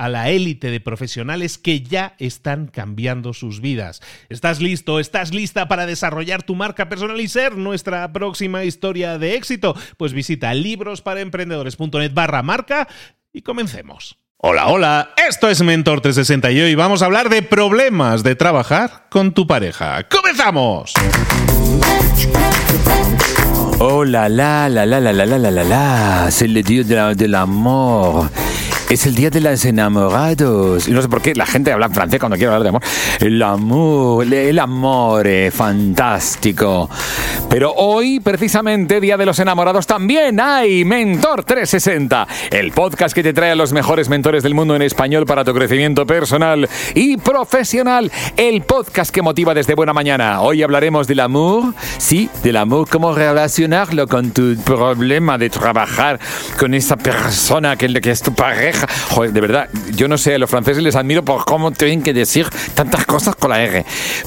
a la élite de profesionales que ya están cambiando sus vidas. ¿Estás listo? ¿Estás lista para desarrollar tu marca personal y ser nuestra próxima historia de éxito? Pues visita librosparaemprendedores.net barra marca y comencemos. Hola, hola, esto es Mentor 360 y hoy vamos a hablar de problemas de trabajar con tu pareja. ¡Comenzamos! Hola, la, la, la, la, la, la, la, la, la, c'est le dieu de l'amor. Es el día de los enamorados. Y no sé por qué la gente habla en francés cuando quiere hablar de amor. El amor, el amor, fantástico. Pero hoy, precisamente, Día de los Enamorados, también hay Mentor 360, el podcast que te trae a los mejores mentores del mundo en español para tu crecimiento personal y profesional. El podcast que motiva desde buena mañana. Hoy hablaremos del amor, sí, del amor, cómo relacionarlo con tu problema de trabajar con esa persona que, que es tu pareja Joder, de verdad, yo no sé, a los franceses les admiro por cómo tienen que decir tantas cosas con la R.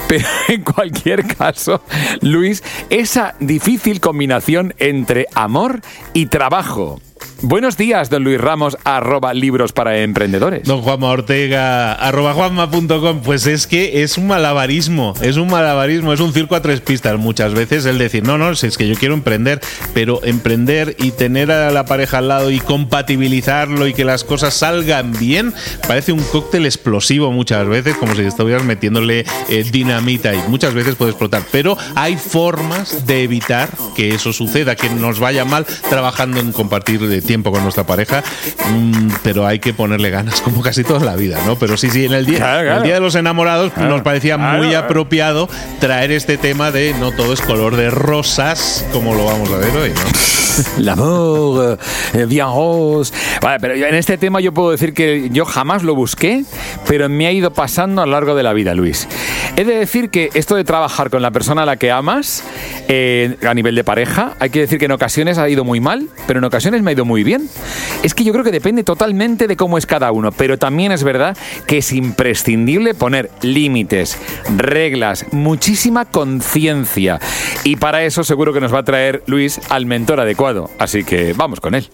Pero en cualquier caso, Luis, esa difícil combinación entre amor y trabajo Buenos días, don Luis Ramos, arroba libros para emprendedores. Don Juanma Ortega, arroba juanma.com. Pues es que es un malabarismo, es un malabarismo, es un circo a tres pistas. Muchas veces el decir, no, no, es que yo quiero emprender, pero emprender y tener a la pareja al lado y compatibilizarlo y que las cosas salgan bien, parece un cóctel explosivo muchas veces, como si estuvieras metiéndole eh, dinamita y muchas veces puede explotar. Pero hay formas de evitar que eso suceda, que nos vaya mal trabajando en compartir de tiempo con nuestra pareja, mm, pero hay que ponerle ganas, como casi toda la vida, ¿no? Pero sí, sí, en el día, el día de los enamorados nos parecía muy apropiado traer este tema de no todo es color de rosas, como lo vamos a ver hoy, ¿no? L'amour, eh, bien rose. Vale, pero en este tema yo puedo decir que yo jamás lo busqué, pero me ha ido pasando a lo largo de la vida, Luis. He de decir que esto de trabajar con la persona a la que amas, eh, a nivel de pareja, hay que decir que en ocasiones ha ido muy mal, pero en ocasiones me ha ido muy bien. Es que yo creo que depende totalmente de cómo es cada uno, pero también es verdad que es imprescindible poner límites, reglas, muchísima conciencia. Y para eso seguro que nos va a traer Luis al mentor adecuado. Así que vamos con él.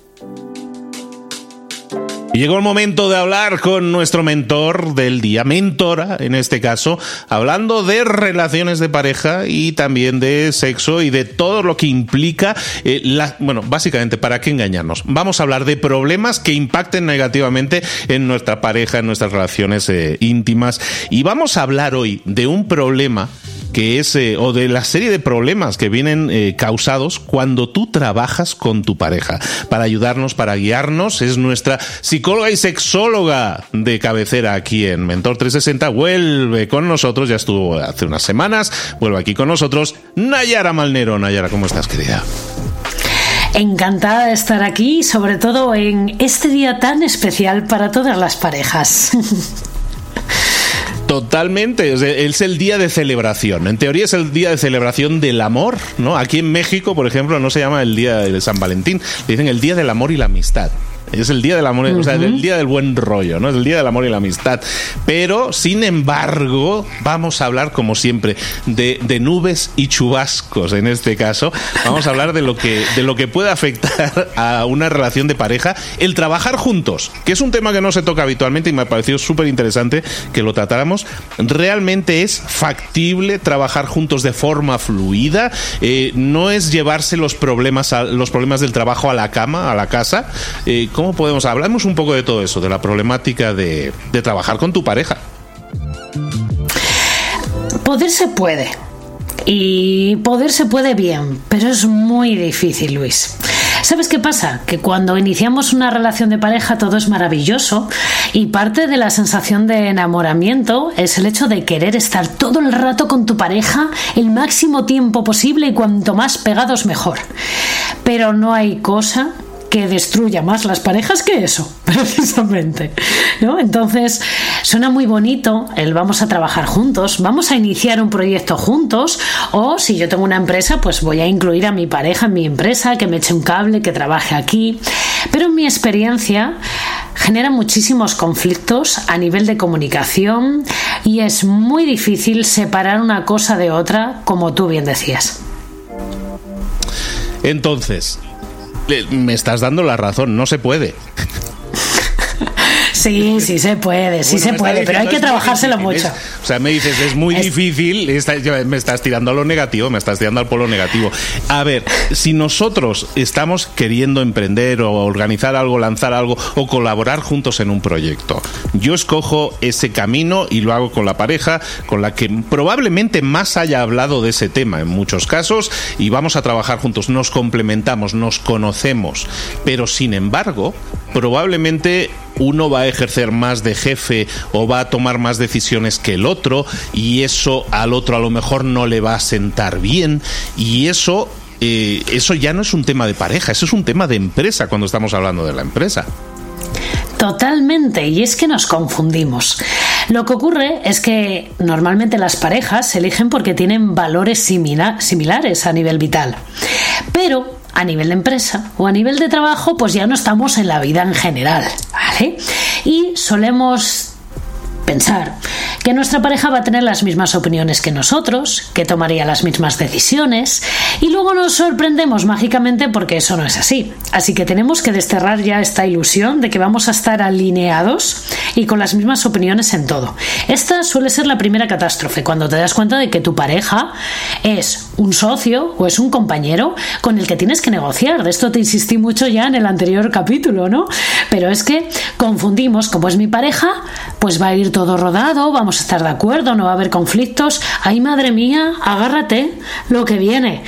Llegó el momento de hablar con nuestro mentor del día, mentora en este caso, hablando de relaciones de pareja y también de sexo y de todo lo que implica, eh, la, bueno, básicamente, ¿para qué engañarnos? Vamos a hablar de problemas que impacten negativamente en nuestra pareja, en nuestras relaciones eh, íntimas y vamos a hablar hoy de un problema que es, eh, o de la serie de problemas que vienen eh, causados cuando tú trabajas con tu pareja. Para ayudarnos, para guiarnos, es nuestra psicóloga y sexóloga de cabecera aquí en Mentor 360. Vuelve con nosotros, ya estuvo hace unas semanas, vuelve aquí con nosotros, Nayara Malnero. Nayara, ¿cómo estás, querida? Encantada de estar aquí, sobre todo en este día tan especial para todas las parejas. Totalmente, es el día de celebración. En teoría es el día de celebración del amor, ¿no? Aquí en México, por ejemplo, no se llama el día de San Valentín, le dicen el día del amor y la amistad. Es el día del amor, o sea, el día del buen rollo, ¿no? Es el día del amor y la amistad. Pero, sin embargo, vamos a hablar, como siempre, de, de, nubes y chubascos en este caso. Vamos a hablar de lo, que, de lo que puede afectar a una relación de pareja el trabajar juntos, que es un tema que no se toca habitualmente y me ha parecido súper interesante que lo tratáramos. Realmente es factible trabajar juntos de forma fluida. Eh, no es llevarse los problemas, a, los problemas del trabajo a la cama, a la casa. Eh, ¿Cómo podemos? Hablamos un poco de todo eso, de la problemática de, de trabajar con tu pareja. Poder se puede. Y poder se puede bien, pero es muy difícil, Luis. ¿Sabes qué pasa? Que cuando iniciamos una relación de pareja todo es maravilloso y parte de la sensación de enamoramiento es el hecho de querer estar todo el rato con tu pareja el máximo tiempo posible y cuanto más pegados mejor. Pero no hay cosa que destruya más las parejas que eso, precisamente. ¿no? Entonces, suena muy bonito el vamos a trabajar juntos, vamos a iniciar un proyecto juntos, o si yo tengo una empresa, pues voy a incluir a mi pareja en mi empresa, que me eche un cable, que trabaje aquí. Pero en mi experiencia genera muchísimos conflictos a nivel de comunicación y es muy difícil separar una cosa de otra, como tú bien decías. Entonces, me estás dando la razón, no se puede. Sí, sí se puede, sí se puede, pero hay que trabajárselo mucho. O sea, me dices, es muy difícil, me estás tirando a lo negativo, me estás tirando al polo negativo. A ver, si nosotros estamos queriendo emprender o organizar algo, lanzar algo o colaborar juntos en un proyecto, yo escojo ese camino y lo hago con la pareja con la que probablemente más haya hablado de ese tema en muchos casos y vamos a trabajar juntos, nos complementamos, nos conocemos, pero sin embargo, probablemente uno va a ejercer más de jefe o va a tomar más decisiones que el otro y eso al otro a lo mejor no le va a sentar bien y eso eh, eso ya no es un tema de pareja, eso es un tema de empresa cuando estamos hablando de la empresa. Totalmente, y es que nos confundimos. Lo que ocurre es que normalmente las parejas se eligen porque tienen valores similares a nivel vital. Pero a nivel de empresa o a nivel de trabajo, pues ya no estamos en la vida en general, ¿vale? Y solemos pensar que nuestra pareja va a tener las mismas opiniones que nosotros, que tomaría las mismas decisiones, y luego nos sorprendemos mágicamente porque eso no es así. Así que tenemos que desterrar ya esta ilusión de que vamos a estar alineados y con las mismas opiniones en todo. Esta suele ser la primera catástrofe, cuando te das cuenta de que tu pareja es un socio o es un compañero con el que tienes que negociar. De esto te insistí mucho ya en el anterior capítulo, ¿no? Pero es que confundimos, como es mi pareja, pues va a ir todo rodado, vamos estar de acuerdo, no va a haber conflictos. Ay, madre mía, agárrate lo que viene.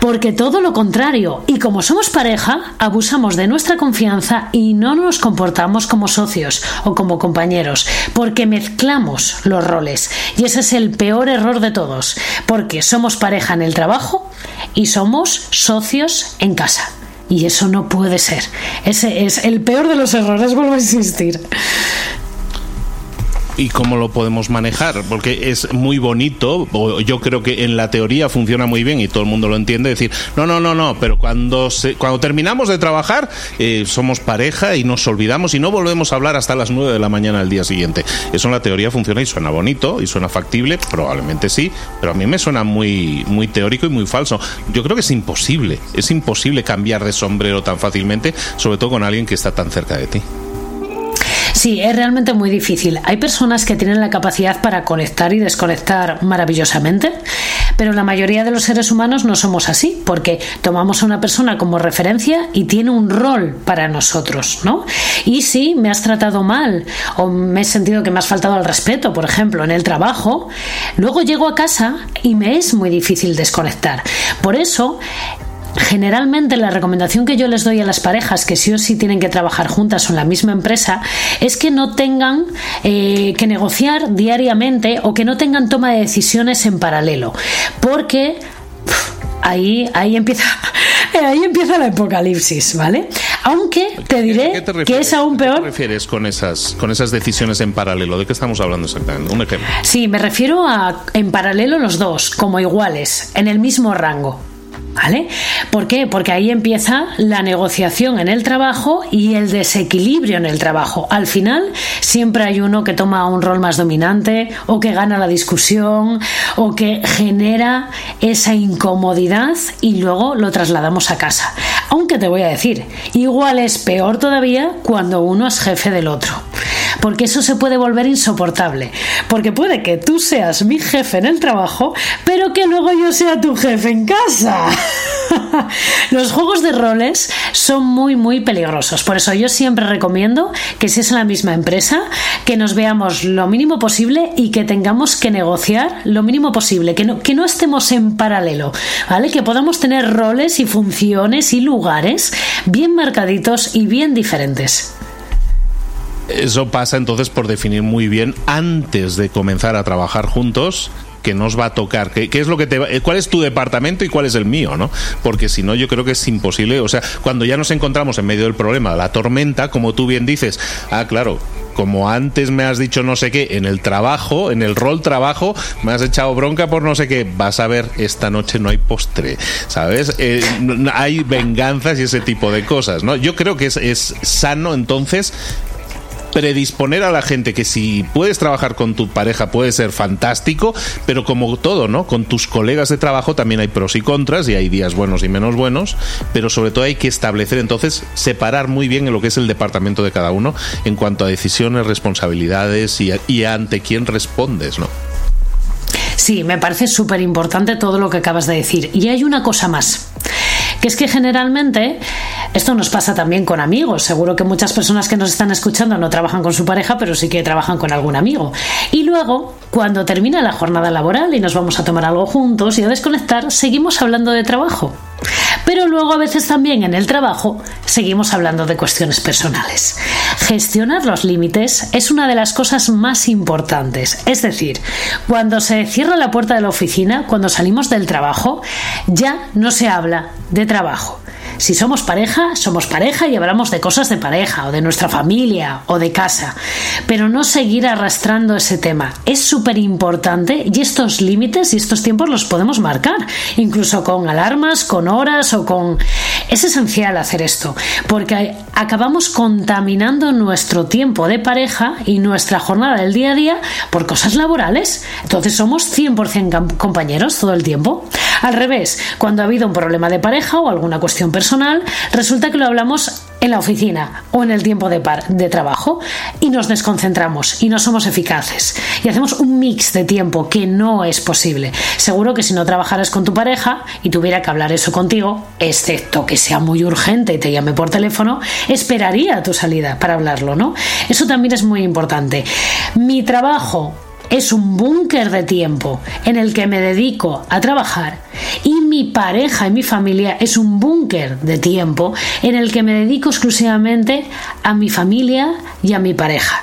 Porque todo lo contrario, y como somos pareja, abusamos de nuestra confianza y no nos comportamos como socios o como compañeros, porque mezclamos los roles. Y ese es el peor error de todos, porque somos pareja en el trabajo y somos socios en casa. Y eso no puede ser. Ese es el peor de los errores, vuelvo a insistir y cómo lo podemos manejar, porque es muy bonito, yo creo que en la teoría funciona muy bien y todo el mundo lo entiende, decir, no, no, no, no, pero cuando, se, cuando terminamos de trabajar eh, somos pareja y nos olvidamos y no volvemos a hablar hasta las 9 de la mañana del día siguiente. Eso en la teoría funciona y suena bonito y suena factible, probablemente sí, pero a mí me suena muy, muy teórico y muy falso. Yo creo que es imposible, es imposible cambiar de sombrero tan fácilmente, sobre todo con alguien que está tan cerca de ti. Sí, es realmente muy difícil. Hay personas que tienen la capacidad para conectar y desconectar maravillosamente, pero la mayoría de los seres humanos no somos así, porque tomamos a una persona como referencia y tiene un rol para nosotros, ¿no? Y si me has tratado mal o me he sentido que me has faltado al respeto, por ejemplo, en el trabajo, luego llego a casa y me es muy difícil desconectar. Por eso, Generalmente la recomendación que yo les doy a las parejas que sí o sí tienen que trabajar juntas o en la misma empresa es que no tengan eh, que negociar diariamente o que no tengan toma de decisiones en paralelo. Porque ahí, ahí empieza. Ahí empieza el apocalipsis, ¿vale? Aunque te diré que es aún peor. ¿Qué te refieres con esas, con esas decisiones en paralelo? ¿De qué estamos hablando exactamente? Un ejemplo. Sí, me refiero a en paralelo los dos, como iguales, en el mismo rango. ¿Vale? ¿Por qué? Porque ahí empieza la negociación en el trabajo y el desequilibrio en el trabajo. Al final siempre hay uno que toma un rol más dominante o que gana la discusión o que genera esa incomodidad y luego lo trasladamos a casa. Aunque te voy a decir, igual es peor todavía cuando uno es jefe del otro porque eso se puede volver insoportable. Porque puede que tú seas mi jefe en el trabajo, pero que luego yo sea tu jefe en casa. Los juegos de roles son muy, muy peligrosos. Por eso yo siempre recomiendo que si es en la misma empresa, que nos veamos lo mínimo posible y que tengamos que negociar lo mínimo posible, que no, que no estemos en paralelo, ¿vale? Que podamos tener roles y funciones y lugares bien marcaditos y bien diferentes. Eso pasa entonces por definir muy bien antes de comenzar a trabajar juntos que nos va a tocar, qué, es lo que te cuál es tu departamento y cuál es el mío, ¿no? Porque si no yo creo que es imposible, o sea, cuando ya nos encontramos en medio del problema, la tormenta, como tú bien dices, ah, claro, como antes me has dicho no sé qué en el trabajo, en el rol trabajo, me has echado bronca por no sé qué, vas a ver, esta noche no hay postre, ¿sabes? Eh, hay venganzas y ese tipo de cosas, ¿no? Yo creo que es, es sano entonces predisponer a la gente que si puedes trabajar con tu pareja puede ser fantástico, pero como todo, ¿no? Con tus colegas de trabajo también hay pros y contras y hay días buenos y menos buenos, pero sobre todo hay que establecer entonces, separar muy bien en lo que es el departamento de cada uno en cuanto a decisiones, responsabilidades y, y ante quién respondes, ¿no? Sí, me parece súper importante todo lo que acabas de decir. Y hay una cosa más que es que generalmente esto nos pasa también con amigos. Seguro que muchas personas que nos están escuchando no trabajan con su pareja, pero sí que trabajan con algún amigo. Y luego, cuando termina la jornada laboral y nos vamos a tomar algo juntos y a desconectar, seguimos hablando de trabajo. Pero luego a veces también en el trabajo seguimos hablando de cuestiones personales. Gestionar los límites es una de las cosas más importantes. Es decir, cuando se cierra la puerta de la oficina, cuando salimos del trabajo, ya no se habla de trabajo. Si somos pareja, somos pareja y hablamos de cosas de pareja o de nuestra familia o de casa, pero no seguir arrastrando ese tema. Es súper importante y estos límites y estos tiempos los podemos marcar, incluso con alarmas, con horas o con... Es esencial hacer esto, porque acabamos contaminando nuestro tiempo de pareja y nuestra jornada del día a día por cosas laborales. Entonces somos 100% compañeros todo el tiempo. Al revés, cuando ha habido un problema de pareja o alguna cuestión personal, resulta que lo hablamos en la oficina o en el tiempo de, de, trabajo y nos desconcentramos y no somos eficaces y hacemos un mix de tiempo que no es posible. Seguro que si no trabajaras con tu pareja y tuviera que hablar eso contigo, excepto que sea muy urgente y te llame por teléfono, esperaría tu salida para hablarlo, ¿no? Eso también es muy importante. Mi trabajo es un búnker de tiempo en el que me dedico a trabajar y mi pareja y mi familia es un búnker de tiempo en el que me dedico exclusivamente a mi familia y a mi pareja.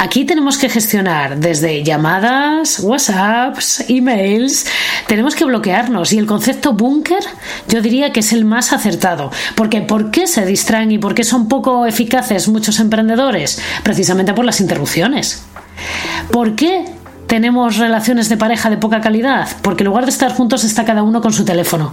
Aquí tenemos que gestionar desde llamadas, WhatsApps, emails, tenemos que bloquearnos y el concepto búnker yo diría que es el más acertado, porque ¿por qué se distraen y por qué son poco eficaces muchos emprendedores? Precisamente por las interrupciones. ¿Por qué tenemos relaciones de pareja de poca calidad? Porque en lugar de estar juntos está cada uno con su teléfono.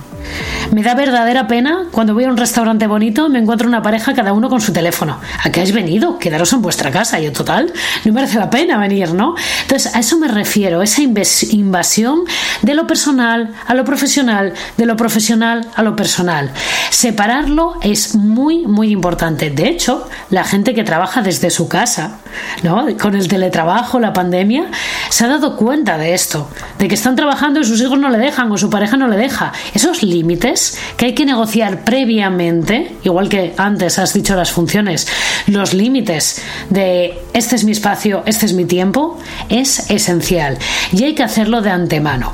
Me da verdadera pena cuando voy a un restaurante bonito me encuentro una pareja cada uno con su teléfono. ¿A qué habéis venido? Quedaros en vuestra casa y en total no merece la pena venir, ¿no? Entonces a eso me refiero, esa invasión de lo personal a lo profesional, de lo profesional a lo personal. Separarlo es muy, muy importante. De hecho, la gente que trabaja desde su casa, ¿no? Con el teletrabajo, la pandemia, se ha dado cuenta de esto, de que están trabajando y sus hijos no le dejan o su pareja no le deja. Esos límites que hay que negociar previamente, igual que antes has dicho las funciones, los límites de este es mi espacio, este es mi tiempo, es esencial y hay que hacerlo de antemano.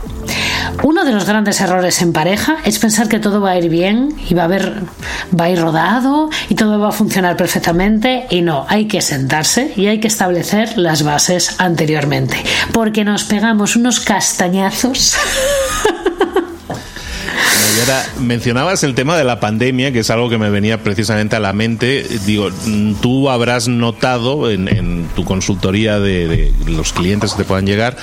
Uno de los grandes errores en pareja es pensar que todo va a ir bien y va a haber va a ir rodado y todo va a funcionar perfectamente y no, hay que sentarse y hay que establecer las bases anteriormente, porque nos pegamos unos castañazos mencionabas el tema de la pandemia, que es algo que me venía precisamente a la mente. Digo, tú habrás notado en, tu consultoría de, los clientes que te puedan llegar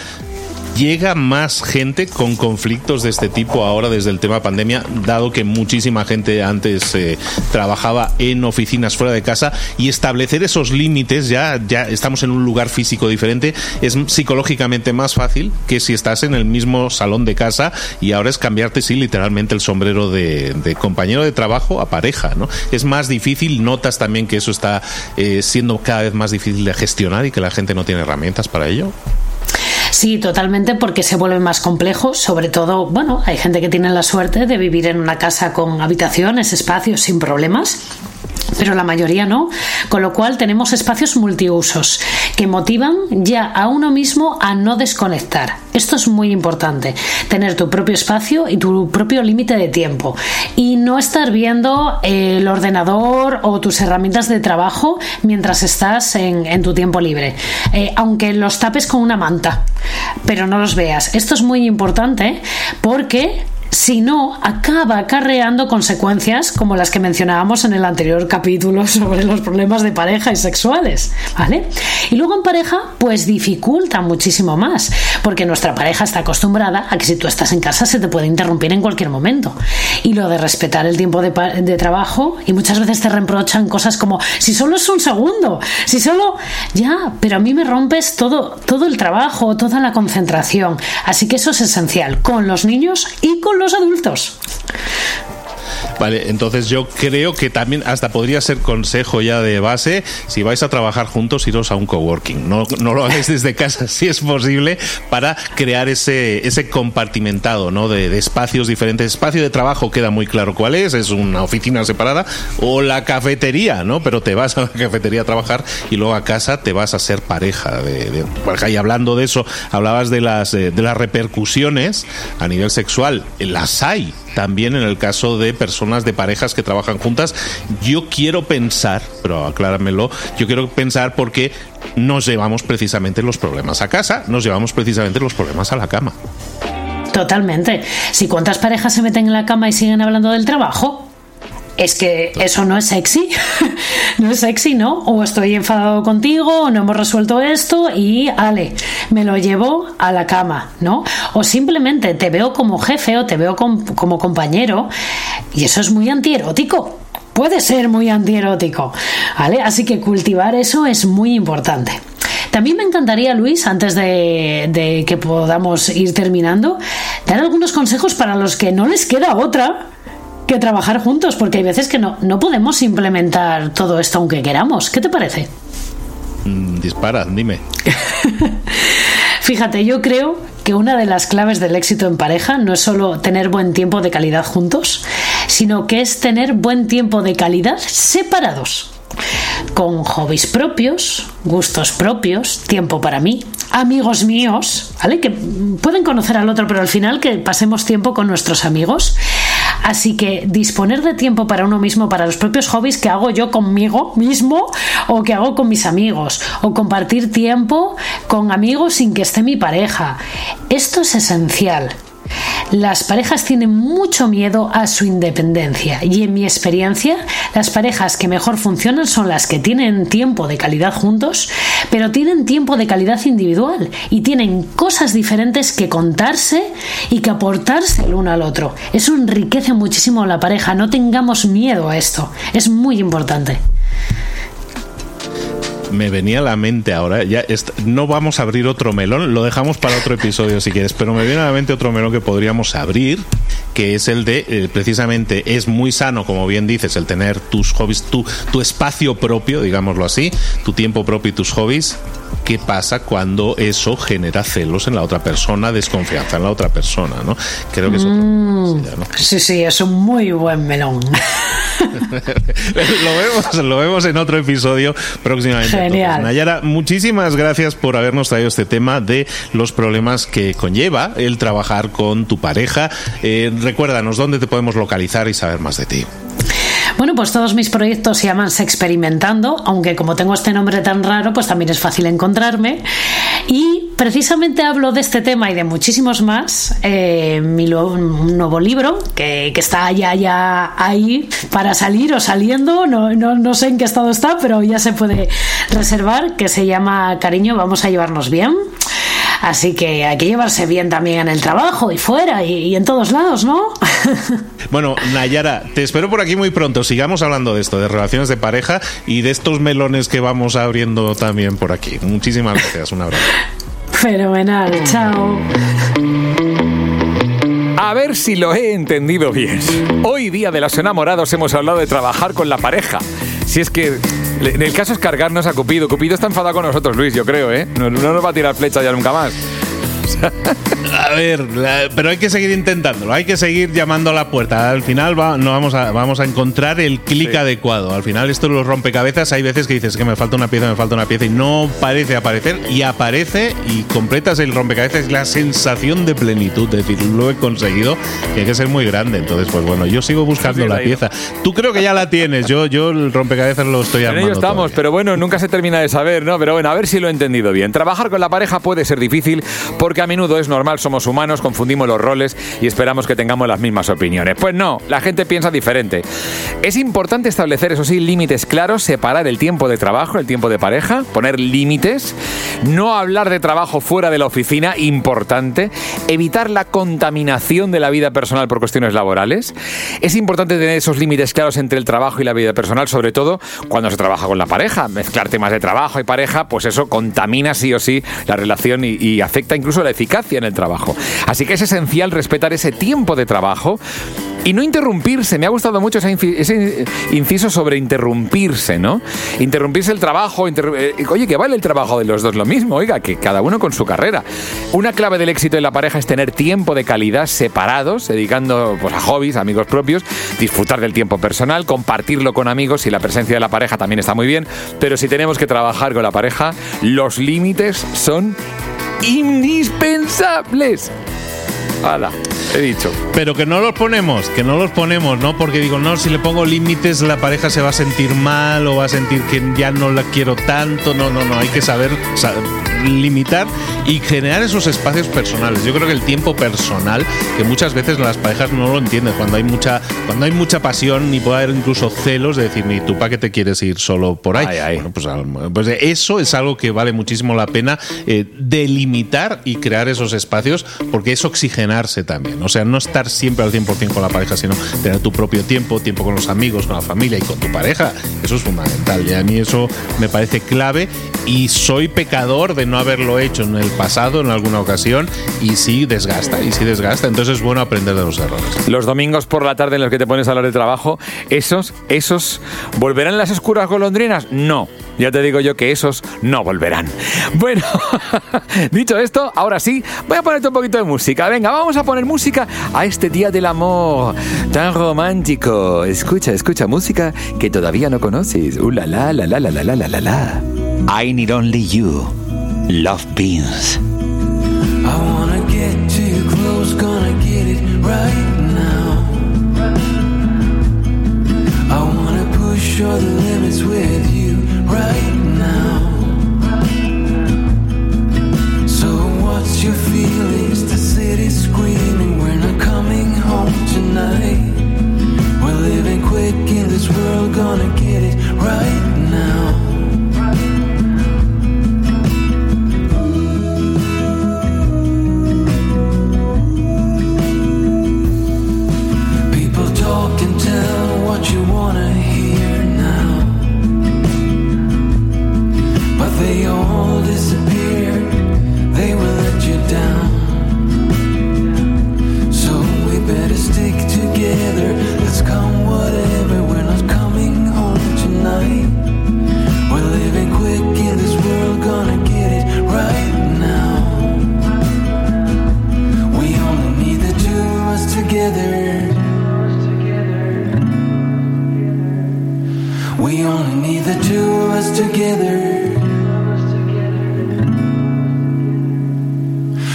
llega más gente con conflictos de este tipo ahora desde el tema pandemia, dado que muchísima gente antes eh, trabajaba en oficinas fuera de casa y establecer esos límites, ya, ya estamos en un lugar físico diferente, es psicológicamente más fácil que si estás en el mismo salón de casa y ahora es cambiarte, sí, literalmente el sombrero de, compañero de trabajo a pareja, ¿no? Es más difícil, notas también que eso está eh, siendo cada vez más difícil de gestionar y que la gente no tiene herramientas para ello. Sí, totalmente, porque se vuelve más complejo. Sobre todo, bueno, hay gente que tiene la suerte de vivir en una casa con habitaciones, espacios sin problemas pero la mayoría no, con lo cual tenemos espacios multiusos que motivan ya a uno mismo a no desconectar. Esto es muy importante, tener tu propio espacio y tu propio límite de tiempo y no estar viendo el ordenador o tus herramientas de trabajo mientras estás en, tu tiempo libre, eh, aunque los tapes con una manta, pero no los veas. Esto es muy importante porque si no, acaba acarreando consecuencias como las que mencionábamos en el anterior capítulo sobre los problemas de pareja y sexuales, ¿vale? Y luego en pareja, pues dificulta muchísimo más, porque nuestra pareja está acostumbrada a que si tú estás en casa se te puede interrumpir en cualquier momento. Y lo de respetar el tiempo de, trabajo, y muchas veces te reprochan cosas como, si solo es un segundo, si solo, ya, pero a mí me rompes todo, todo el trabajo, toda la concentración. Así que eso es esencial, con los niños y con los adultos. Vale, entonces yo creo que también hasta podría ser consejo ya de base, si vais a trabajar juntos, iros a un coworking. No, no lo hagáis desde casa si es posible para crear ese, ese compartimentado ¿no? de, espacios diferentes. Espacio de trabajo queda muy claro cuál es, es una oficina separada o la cafetería, ¿no? Pero te vas a la cafetería a trabajar y luego a casa te vas a ser pareja. De, de Y hablando de eso, hablabas de las, eh, de las repercusiones a nivel sexual. Las hay también en el caso de personas de parejas que trabajan juntas. Yo quiero pensar, pero acláramelo, yo quiero pensar porque nos llevamos precisamente los problemas a casa, nos llevamos precisamente los problemas a la cama. Totalmente. Si cuántas parejas se meten en la cama y siguen hablando del trabajo, es que eso no es sexy, no es sexy, ¿no? O estoy enfadado contigo, o no hemos resuelto esto y, ale, me lo llevo a la cama, ¿no? O simplemente te veo como jefe o te veo como compañero y eso es muy antierótico. Puede ser muy antierótico, ¿vale? Así que cultivar eso es muy importante. También me encantaría, Luis, antes de, de, que podamos ir terminando, dar algunos consejos para los que no les queda otra que trabajar juntos, porque hay veces que no, no podemos implementar todo esto aunque queramos. ¿Qué te parece? Mm, dispara, dime. Fíjate, yo creo que una de las claves del éxito en pareja no es solo tener buen tiempo de calidad juntos, sino que es tener buen tiempo de calidad separados con hobbies propios, gustos propios, tiempo para mí, amigos míos, ¿vale? Que pueden conocer al otro, pero al final que pasemos tiempo con nuestros amigos Así que disponer de tiempo para uno mismo, para los propios hobbies que hago yo conmigo mismo o que hago con mis amigos, o compartir tiempo con amigos sin que esté mi pareja. Esto es esencial. Las parejas tienen mucho miedo a su independencia. Y en mi experiencia las parejas que mejor funcionan son las que tienen tiempo de calidad juntos, pero tienen tiempo de calidad individual y tienen cosas diferentes que contarse y que aportarse el uno al otro. Eso enriquece muchísimo a la pareja, no tengamos miedo a esto, es muy importante me venía a la mente ahora, ya no vamos a abrir otro melón, lo dejamos para otro episodio si quieres, pero me viene a la mente otro melón que podríamos abrir, que es el de, eh, precisamente, es muy sano, como bien dices, el tener tus hobbies, tu, tu espacio propio, digámoslo así, tu tiempo propio y tus hobbies. ¿Qué pasa cuando eso genera celos en la otra persona, desconfianza en la otra persona? ¿no? Creo que es mm, Sí, sí, es un muy buen melón. lo, vemos, lo vemos en otro episodio próximamente. Genial. Nayara, muchísimas gracias por habernos traído este tema de los problemas que conlleva el trabajar con tu pareja. Eh, recuérdanos dónde te podemos localizar y saber más de ti. Bueno, pues todos mis proyectos se llaman Experimentando, aunque como tengo este nombre tan raro, pues también es fácil encontrarme. Y precisamente hablo de este tema y de muchísimos más en mi nuevo libro, que, está ya, ya ahí para salir o saliendo, no, no, no sé en qué estado está, pero ya se puede reservar, que se llama Cariño, vamos a llevarnos bien. Así que hay que llevarse bien también en el trabajo y fuera y, en todos lados, ¿no? bueno, Nayara, te espero por aquí muy pronto. Sigamos hablando de esto, de relaciones de pareja y de estos melones que vamos abriendo también por aquí. Muchísimas gracias. Un abrazo. Fenomenal. Chao. A ver si lo he entendido bien. Hoy día de los enamorados hemos hablado de trabajar con la pareja. Si es que el caso es cargarnos a Cupido. Cupido está enfadado con nosotros, Luis, yo creo, ¿eh? No, no nos va a tirar flecha ya nunca más. A ver, pero hay que seguir intentándolo, hay que seguir llamando a la puerta. Al final no vamos, a, vamos a encontrar el clic adecuado. Al final esto los rompecabezas, hay veces que dices que me falta una pieza, me falta una pieza y no parece aparecer y aparece y completas el rompecabezas. Es la sensación de plenitud, de decir, lo he conseguido, que hay que ser muy grande. Entonces, pues bueno, yo sigo buscando la pieza. Tú creo que ya la tienes, yo, yo el rompecabezas lo estoy armando. En ello estamos, pero bueno, nunca se termina de saber, ¿no? Pero bueno, a ver si lo he entendido bien. Trabajar con la pareja puede ser difícil porque a menudo es normal, somos humanos, confundimos los roles y esperamos que tengamos las mismas opiniones. Pues no, la gente piensa diferente. Es importante establecer, eso sí, límites claros, separar el tiempo de trabajo, el tiempo de pareja, poner límites, no hablar de trabajo fuera de la oficina, importante, evitar la contaminación de la vida personal por cuestiones laborales. Es importante tener esos límites claros entre el trabajo y la vida personal, sobre todo cuando se trabaja con la pareja. Mezclar temas de trabajo y pareja, pues eso contamina sí o sí la relación y, y afecta incluso la eficacia en el trabajo. Así que es esencial respetar ese tiempo de trabajo y no interrumpirse. Me ha gustado mucho ese, inciso sobre interrumpirse, ¿no? Interrumpirse el trabajo. Eh, oye, que vale el trabajo de los dos lo mismo, oiga, que cada uno con su carrera. Una clave del éxito en la pareja es tener tiempo de calidad separados, dedicando pues, a hobbies, amigos propios, disfrutar del tiempo personal, compartirlo con amigos y la presencia de la pareja también está muy bien. Pero si tenemos que trabajar con la pareja, los límites son indispensables. Hala, he dicho. Pero que no los ponemos, que no los ponemos, ¿no? Porque digo, no, si le pongo límites, la pareja se va a sentir mal o va a sentir que ya no la quiero tanto. No, no, no, hay que saber, limitar y generar esos espacios personales. Yo creo que el tiempo personal, que muchas veces las parejas no lo entienden, cuando hay mucha, cuando hay mucha pasión, ni puede haber incluso celos de decir, ni tú para qué te quieres ir solo por ahí. pues, pues, eso es algo que vale muchísimo la pena eh, delimitar y crear esos espacios, porque es también. O sea, no estar siempre al 100% con la pareja, sino tener tu propio tiempo, tiempo con los amigos, con la familia y con tu pareja. Eso es fundamental. Y a mí eso me parece clave y soy pecador de no haberlo hecho en el pasado en alguna ocasión y sí desgasta, y sí desgasta. Entonces es bueno aprender de los errores. Los domingos por la tarde en los que te pones a hablar de trabajo, esos, esos, ¿volverán las oscuras golondrinas? No. Ya te digo yo que esos no volverán. Bueno, dicho esto, ahora sí, voy a ponerte un poquito de música. Venga, vamos a poner música a este día del amor tan romántico. Escucha, escucha música que todavía no conoces. Uh, la la la la la la la la. I need only you. Love beans. I wanna get too close, gonna get it right now. I wanna push all the limits with you right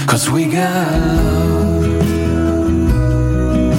Cause we got love.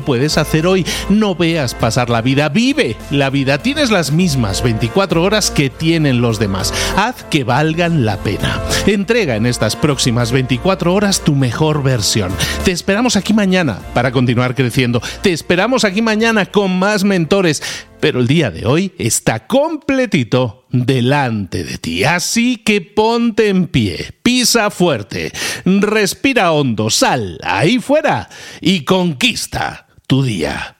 puedes hacer hoy. No veas pasar la vida, vive la vida. Tienes las mismas 24 horas que tienen los demás. Haz que valgan la pena. Entrega en estas próximas 24 horas tu mejor versión. Te esperamos aquí mañana para continuar creciendo. Te esperamos aquí mañana con más mentores pero el día de hoy está completito delante de ti. Así que ponte en pie, pisa fuerte, respira hondo, sal ahí fuera y conquista tu día.